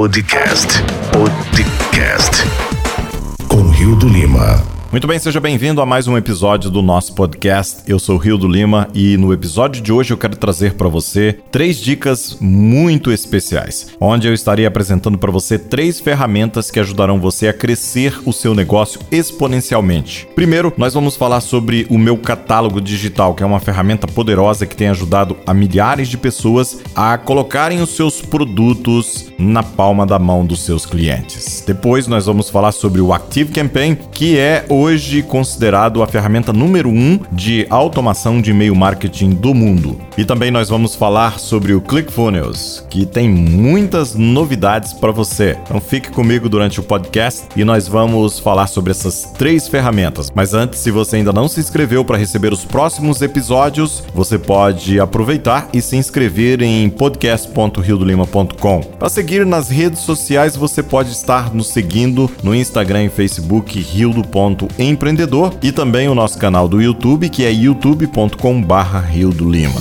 Podcast. Podcast. Com Rio do Lima. Muito bem, seja bem-vindo a mais um episódio do nosso podcast. Eu sou Rio do Lima e no episódio de hoje eu quero trazer para você três dicas muito especiais, onde eu estarei apresentando para você três ferramentas que ajudarão você a crescer o seu negócio exponencialmente. Primeiro, nós vamos falar sobre o meu catálogo digital, que é uma ferramenta poderosa que tem ajudado a milhares de pessoas a colocarem os seus produtos na palma da mão dos seus clientes. Depois, nós vamos falar sobre o Active Campaign, que é o hoje considerado a ferramenta número um de automação de e-mail marketing do mundo. E também nós vamos falar sobre o ClickFunnels, que tem muitas novidades para você. Então fique comigo durante o podcast e nós vamos falar sobre essas três ferramentas. Mas antes, se você ainda não se inscreveu para receber os próximos episódios, você pode aproveitar e se inscrever em podcast.riodolima.com. Para seguir nas redes sociais, você pode estar nos seguindo no Instagram e Facebook rio.com empreendedor e também o nosso canal do YouTube, que é youtube.com/barra Rio do Lima.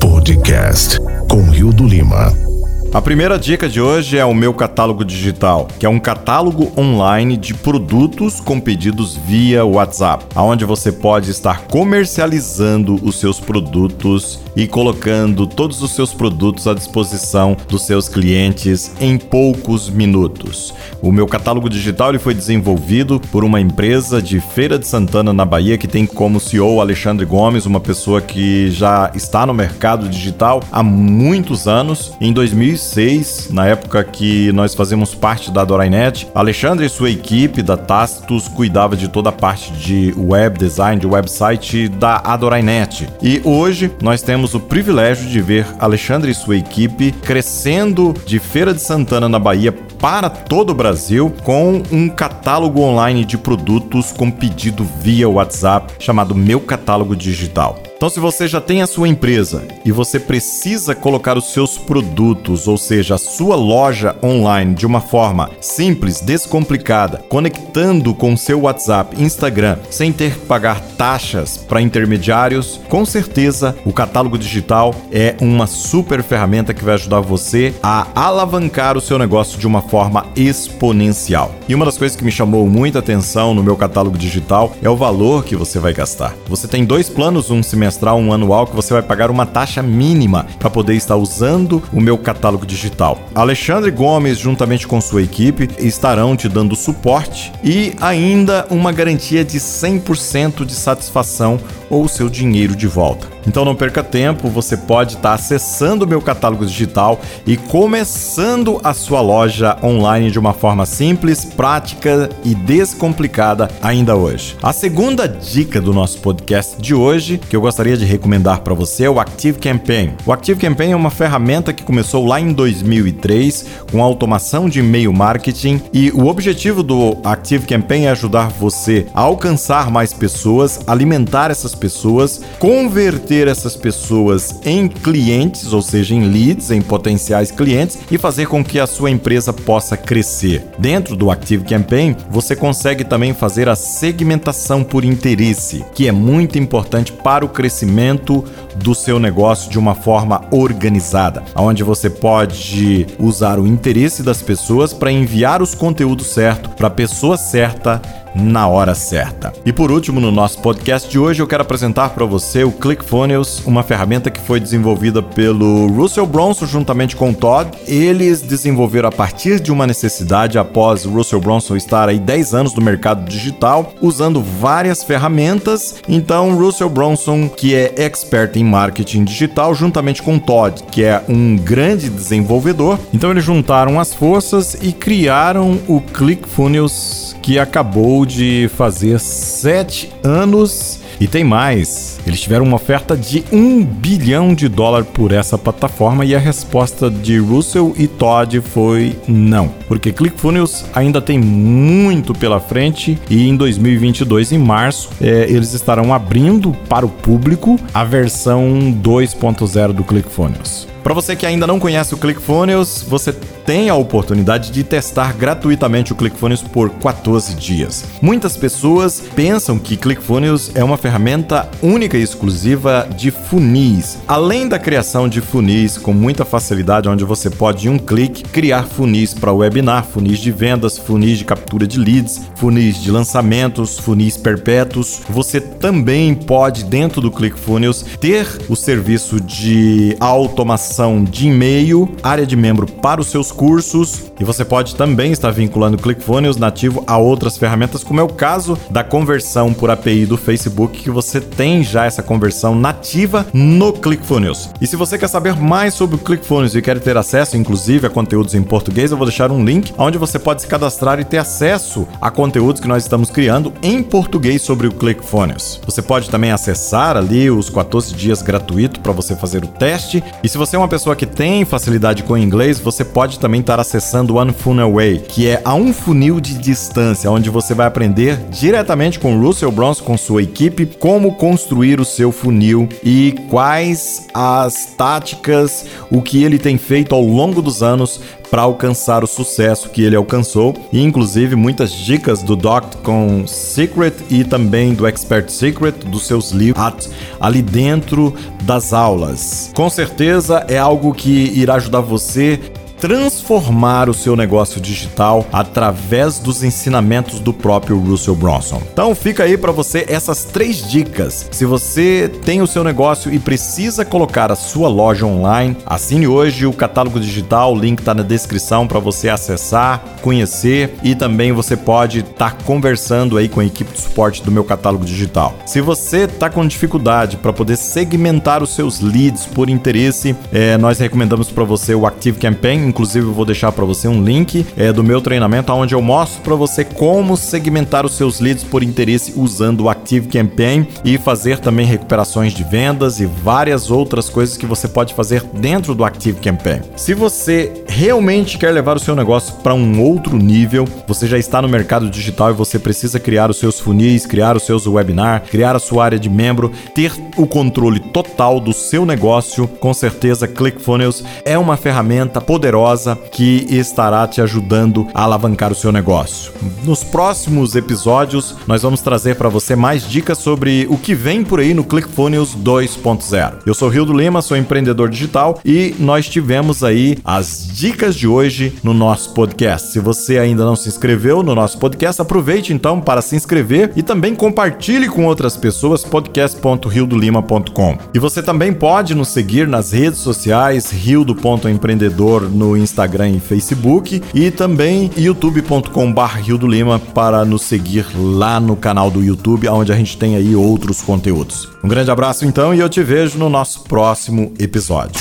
Podcast com Rio do Lima. A primeira dica de hoje é o meu catálogo digital, que é um catálogo online de produtos com pedidos via WhatsApp, onde você pode estar comercializando os seus produtos e colocando todos os seus produtos à disposição dos seus clientes em poucos minutos. O meu catálogo digital ele foi desenvolvido por uma empresa de Feira de Santana, na Bahia, que tem como CEO Alexandre Gomes, uma pessoa que já está no mercado digital há muitos anos. Em 2000 2006, na época que nós fazemos parte da Dorainet, Alexandre e sua equipe da Tastus cuidava de toda a parte de web design, de website da Adorainet. E hoje nós temos o privilégio de ver Alexandre e sua equipe crescendo de Feira de Santana na Bahia para todo o Brasil com um catálogo online de produtos com pedido via WhatsApp chamado Meu Catálogo Digital. Então, se você já tem a sua empresa e você precisa colocar os seus produtos, ou seja, a sua loja online de uma forma simples, descomplicada, conectando com seu WhatsApp, Instagram, sem ter que pagar taxas para intermediários, com certeza o catálogo digital é uma super ferramenta que vai ajudar você a alavancar o seu negócio de uma forma exponencial. E uma das coisas que me chamou muita atenção no meu catálogo digital é o valor que você vai gastar. Você tem dois planos, um semestral semestral, um anual, que você vai pagar uma taxa mínima para poder estar usando o meu catálogo digital. Alexandre Gomes, juntamente com sua equipe, estarão te dando suporte e ainda uma garantia de 100% de satisfação ou seu dinheiro de volta. Então não perca tempo, você pode estar acessando o meu catálogo digital e começando a sua loja online de uma forma simples, prática e descomplicada ainda hoje. A segunda dica do nosso podcast de hoje, que eu gostaria de recomendar para você, é o Active Campaign. O Active Campaign é uma ferramenta que começou lá em 2003 com automação de e-mail marketing e o objetivo do Active Campaign é ajudar você a alcançar mais pessoas, alimentar essas pessoas, converter essas pessoas em clientes, ou seja, em leads, em potenciais clientes e fazer com que a sua empresa possa crescer. Dentro do Active Campaign, você consegue também fazer a segmentação por interesse, que é muito importante para o crescimento do seu negócio de uma forma organizada, onde você pode usar o interesse das pessoas para enviar os conteúdos certos para a pessoa certa na hora certa. E por último, no nosso podcast de hoje, eu quero apresentar para você o ClickFunnels, uma ferramenta que foi desenvolvida pelo Russell Bronson juntamente com o Todd. Eles desenvolveram a partir de uma necessidade após Russell Bronson estar aí 10 anos no mercado digital, usando várias ferramentas. Então, Russell Bronson, que é expert em marketing digital, juntamente com Todd, que é um grande desenvolvedor, então eles juntaram as forças e criaram o ClickFunnels que acabou de fazer sete anos e tem mais. Eles tiveram uma oferta de um bilhão de dólar por essa plataforma e a resposta de Russell e Todd foi não, porque ClickFunnels ainda tem muito pela frente e em 2022, em março, é, eles estarão abrindo para o público a versão 2.0 do ClickFunnels. Para você que ainda não conhece o ClickFunnels, você tem a oportunidade de testar gratuitamente o ClickFunnels por 14 dias. Muitas pessoas pensam que ClickFunnels é uma ferramenta única e exclusiva de funis. Além da criação de funis com muita facilidade, onde você pode em um clique criar funis para webinar, funis de vendas, funis de captura de leads, funis de lançamentos, funis perpétuos. Você também pode dentro do ClickFunnels ter o serviço de automação de e-mail, área de membro para os seus cursos e você pode também estar vinculando o ClickFunnels nativo a outras ferramentas, como é o caso da conversão por API do Facebook, que você tem já essa conversão nativa no ClickFunnels. E se você quer saber mais sobre o ClickFunnels e quer ter acesso, inclusive, a conteúdos em português, eu vou deixar um link onde você pode se cadastrar e ter acesso a conteúdos que nós estamos criando em português sobre o ClickFunnels. Você pode também acessar ali os 14 dias gratuito para você fazer o teste. E se você é uma pessoa que tem facilidade com inglês, você pode também estar acessando One Funnel Way, que é a um funil de distância, onde você vai aprender diretamente com Russell Bronson, com sua equipe, como construir o seu funil e quais as táticas, o que ele tem feito ao longo dos anos para alcançar o sucesso que ele alcançou, e inclusive muitas dicas do com Secret e também do Expert Secret dos seus livros ali dentro das aulas. Com certeza é algo que irá ajudar você transformar o seu negócio digital através dos ensinamentos do próprio Russell Bronson. Então fica aí para você essas três dicas. Se você tem o seu negócio e precisa colocar a sua loja online, assine hoje o catálogo digital, o link está na descrição para você acessar, conhecer e também você pode estar tá conversando aí com a equipe de suporte do meu catálogo digital. Se você está com dificuldade para poder segmentar os seus leads por interesse, é, nós recomendamos para você o Active Campaign Inclusive, eu vou deixar para você um link é, do meu treinamento onde eu mostro para você como segmentar os seus leads por interesse usando o Active Campaign e fazer também recuperações de vendas e várias outras coisas que você pode fazer dentro do Active Campaign. Se você realmente quer levar o seu negócio para um outro nível, você já está no mercado digital e você precisa criar os seus funis, criar os seus webinars, criar a sua área de membro, ter o controle total do seu negócio, com certeza ClickFunnels é uma ferramenta poderosa poderosa que estará te ajudando a alavancar o seu negócio. Nos próximos episódios, nós vamos trazer para você mais dicas sobre o que vem por aí no ClickFunnels 2.0. Eu sou Rio do Lima, sou empreendedor digital e nós tivemos aí as dicas de hoje no nosso podcast. Se você ainda não se inscreveu no nosso podcast, aproveite então para se inscrever e também compartilhe com outras pessoas podcast.riodolima.com. E você também pode nos seguir nas redes sociais rio.empreendedor no no Instagram e Facebook e também youtube.com.br Rio do Lima para nos seguir lá no canal do YouTube, onde a gente tem aí outros conteúdos. Um grande abraço então e eu te vejo no nosso próximo episódio.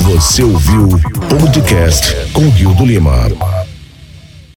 Você ouviu o podcast com Rio do Lima.